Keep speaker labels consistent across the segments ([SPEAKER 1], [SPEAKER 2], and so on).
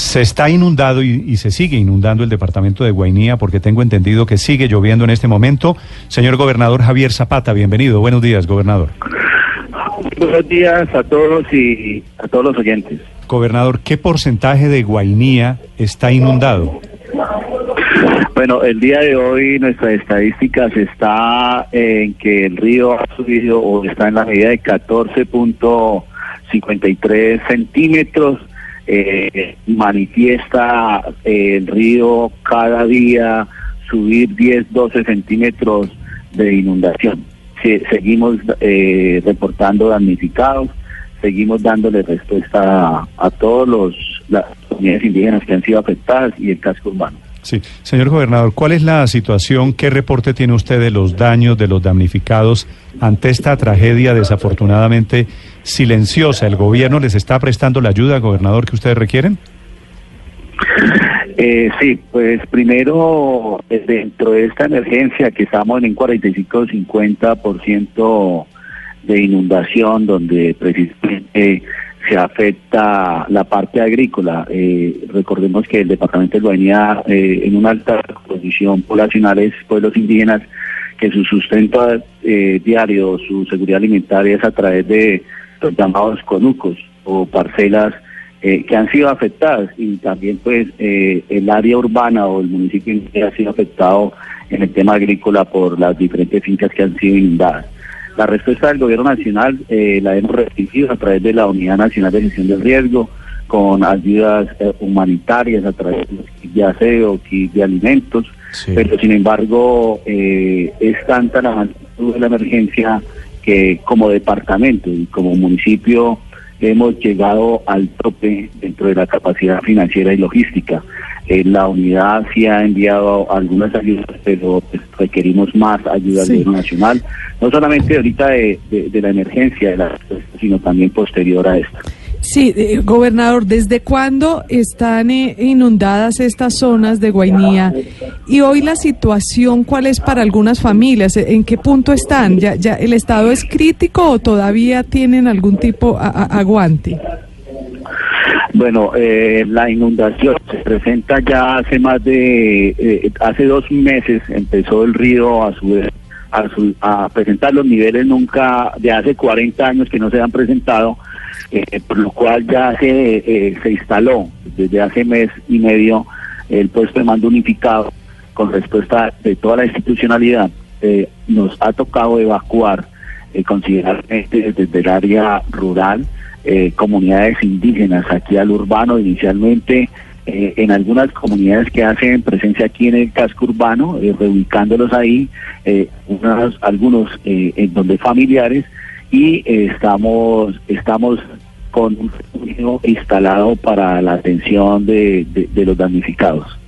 [SPEAKER 1] Se está inundado y, se sigue inundando el departamento de Guainía porque tengo entendido que sigue lloviendo en este momento. Señor gobernador Javier Zapata, bienvenido. Buenos días, gobernador.
[SPEAKER 2] Buenos días a todos y a todos los oyentes.
[SPEAKER 1] Gobernador, ¿qué porcentaje de Guainía está inundado?
[SPEAKER 2] Bueno, el día de hoy nuestras estadísticas está en que el río ha subido o está en la medida de 14.53 centímetros. Eh, manifiesta eh, el río cada día subir 10, 12 centímetros de inundación. seguimos eh, reportando damnificados, seguimos dándole respuesta a, a todos los las comunidades indígenas que han sido afectadas y el casco urbano.
[SPEAKER 1] Sí, señor gobernador, ¿cuál es la situación? ¿Qué reporte tiene usted de los daños, de los damnificados ante esta tragedia desafortunadamente silenciosa? ¿El gobierno les está prestando la ayuda, gobernador, que ustedes requieren?
[SPEAKER 2] Eh, sí, pues primero, eh, dentro de esta emergencia que estamos en un 45-50% de inundación, donde precisamente se afecta la parte agrícola. Eh, recordemos que el departamento de Guainía, eh, en una alta posición poblacional, es pueblos indígenas que su sustento eh, diario, su seguridad alimentaria es a través de los llamados conucos o parcelas que han sido afectadas y también pues el área urbana o el municipio ha sido afectado en el tema agrícola por las diferentes fincas que han sido inundadas. La respuesta del gobierno nacional eh, la hemos recibido a través de la Unidad Nacional de Gestión del Riesgo, con ayudas eh, humanitarias a través de kits de aseo, kits de alimentos, pero sin embargo eh, es tanta la magnitud de la emergencia que como departamento y como municipio hemos llegado al tope dentro de la capacidad financiera y logística. Eh, la unidad sí ha enviado algunas ayudas, pero pues, requerimos más ayuda del gobierno nacional, no solamente ahorita de, de, la emergencia, de la, sino también posterior a esta.
[SPEAKER 3] Sí, eh, gobernador, ¿desde cuándo están eh, inundadas estas zonas de Guainía? Y hoy la situación, ¿cuál es para algunas familias? ¿En qué punto están? ¿Ya, ya el estado es crítico o todavía tienen algún tipo de aguante?
[SPEAKER 2] Bueno, eh, la inundación se presenta ya hace más de, hace dos meses empezó el río a su a, a presentar los niveles nunca de hace 40 años que no se han presentado eh, por lo cual ya se, eh, se instaló desde hace mes y medio el puesto de mando unificado con respuesta de toda la institucionalidad. Eh, nos ha tocado evacuar considerablemente desde el área rural comunidades indígenas aquí al urbano inicialmente. en algunas comunidades que hacen presencia aquí en el casco urbano, reubicándolos ahí, unos, algunos en donde familiares, y estamos, estamos con un instalado para la atención de, de, los damnificados.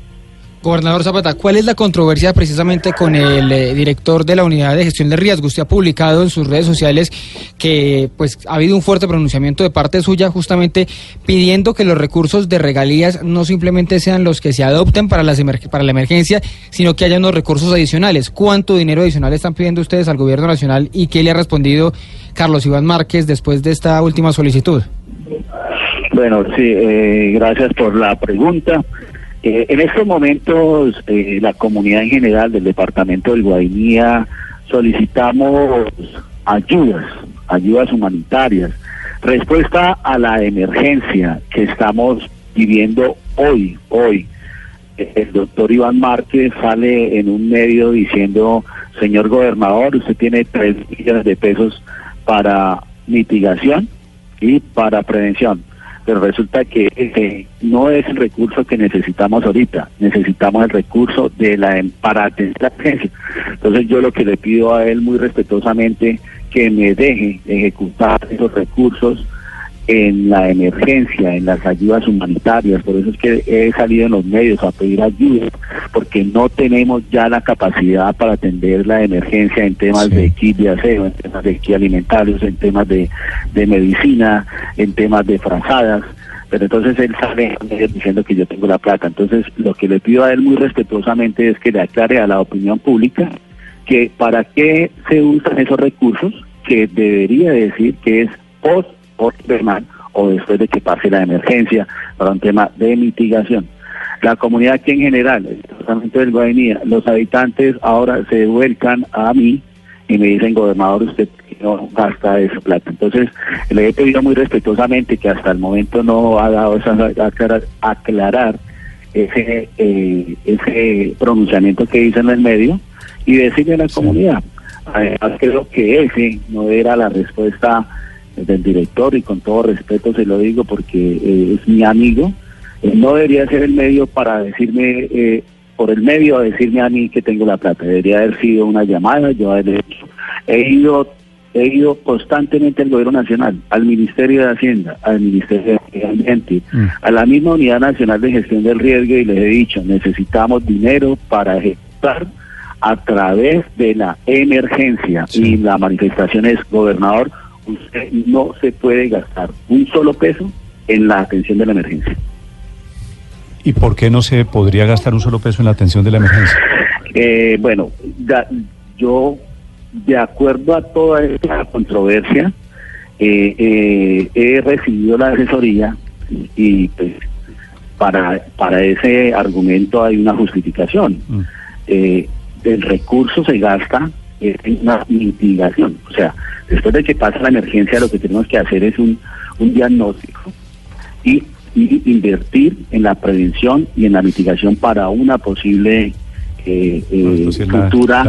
[SPEAKER 4] Gobernador Zapata, ¿cuál es la controversia precisamente con el eh, director de la Unidad de Gestión de Riesgo? Usted ha publicado en sus redes sociales que pues ha habido un fuerte pronunciamiento de parte suya justamente pidiendo que los recursos de regalías no simplemente sean los que se adopten para, las para la emergencia, sino que haya unos recursos adicionales. ¿Cuánto dinero adicional están pidiendo ustedes al gobierno nacional y qué le ha respondido Carlos Iván Márquez después de esta última solicitud?
[SPEAKER 2] Bueno, sí, eh, gracias por la pregunta. Eh, en estos momentos, eh, la comunidad en general del departamento del Guainía solicitamos ayudas, ayudas humanitarias, respuesta a la emergencia que estamos viviendo hoy, hoy. El doctor Iván Márquez sale en un medio diciendo, señor gobernador, usted tiene tres millones de pesos para mitigación y para prevención pero resulta que eh, no es el recurso que necesitamos ahorita, necesitamos el recurso de la para atender la agencia. Entonces yo lo que le pido a él muy respetuosamente que me deje ejecutar esos recursos en la emergencia, en las ayudas humanitarias. Por eso es que he salido en los medios a pedir ayuda, porque no tenemos ya la capacidad para atender la emergencia en temas de kit de aseo, en temas de kit alimentarios, en temas de, de medicina, en temas de frazadas. Pero entonces él sale diciendo que yo tengo la plata. Entonces lo que le pido a él muy respetuosamente es que le aclare a la opinión pública que para qué se usan esos recursos, que debería decir que es post o después de que pase la emergencia para un tema de mitigación. La comunidad aquí en general, el departamento del Guainía, los habitantes ahora se vuelcan a mí y me dicen, gobernador, usted no gasta esa plata. Entonces, le he pedido muy respetuosamente que hasta el momento no ha dado esa aclarar, aclarar ese, eh, ese pronunciamiento que hizo en el medio y decirle a la comunidad. Además, creo que ese no era la respuesta del director y con todo respeto se lo digo porque eh, es mi amigo. No debería ser el medio para decirme, eh, por el medio a decirme a mí que tengo la plata. Debería haber sido una llamada, yo He ido he ido constantemente al Gobierno Nacional, al Ministerio de Hacienda, al Ministerio de Ambiente, mm. a la misma Unidad Nacional de Gestión del Riesgo y les he dicho, necesitamos dinero para ejecutar a través de la emergencia. Y la manifestación es, gobernador, usted no se puede gastar un solo peso en la atención de la emergencia.
[SPEAKER 1] ¿Y por qué no se podría gastar un solo peso en la atención de la emergencia?
[SPEAKER 2] Eh, bueno, yo, de acuerdo a toda esta controversia, eh, eh, he recibido la asesoría y pues para, para ese argumento hay una justificación. Mm el recurso se gasta en una mitigación. O sea, después de que pasa la emergencia, lo que tenemos que hacer es un, un diagnóstico y, invertir en la prevención y en la mitigación para una posible eh, eh, futura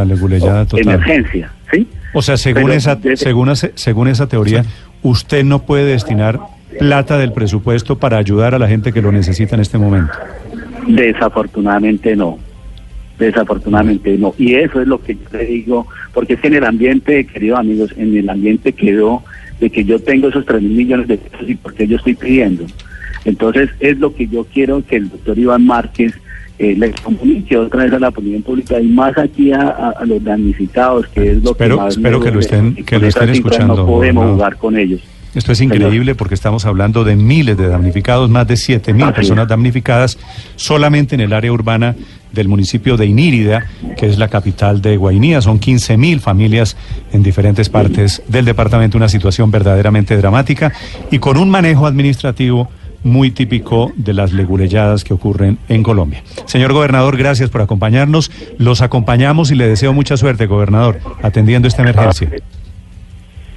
[SPEAKER 2] emergencia. ¿sí?
[SPEAKER 1] O sea, según, esa, según, según esa teoría, usted no puede destinar plata del presupuesto para ayudar a la gente que lo necesita en este momento.
[SPEAKER 2] Desafortunadamente no. Desafortunadamente no. Y eso es lo que yo le digo, porque es que en el ambiente, queridos amigos, en el ambiente quedó de que yo tengo esos 3 mil millones de pesos y porque yo estoy pidiendo. Entonces es lo que yo quiero que el doctor Iván Márquez eh, le comunique otra vez a la opinión pública y más aquí a, los damnificados, que es lo
[SPEAKER 1] que
[SPEAKER 2] más
[SPEAKER 1] Espero que lo estén, que lo estén escuchando.
[SPEAKER 2] No podemos jugar con ellos.
[SPEAKER 1] Esto es increíble porque estamos hablando de miles de damnificados, más de 7 mil personas damnificadas solamente en el área urbana del municipio de Inírida, que es la capital de Guainía. Son 15 mil familias en diferentes partes del departamento, una situación verdaderamente dramática y con un manejo administrativo muy típico de las leguleyadas que ocurren en Colombia. Señor gobernador, gracias por acompañarnos. Los acompañamos y le deseo mucha suerte, gobernador, atendiendo esta emergencia.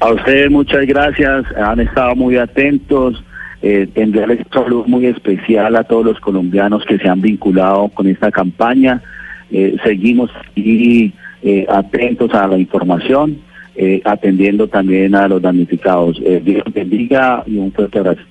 [SPEAKER 2] A ustedes muchas gracias, han estado muy atentos. Eh, enviarles un saludo muy especial a todos los colombianos que se han vinculado con esta campaña. Eh, seguimos aquí eh, atentos a la información, eh, atendiendo también a los damnificados. Dios bendiga y un fuerte abrazo.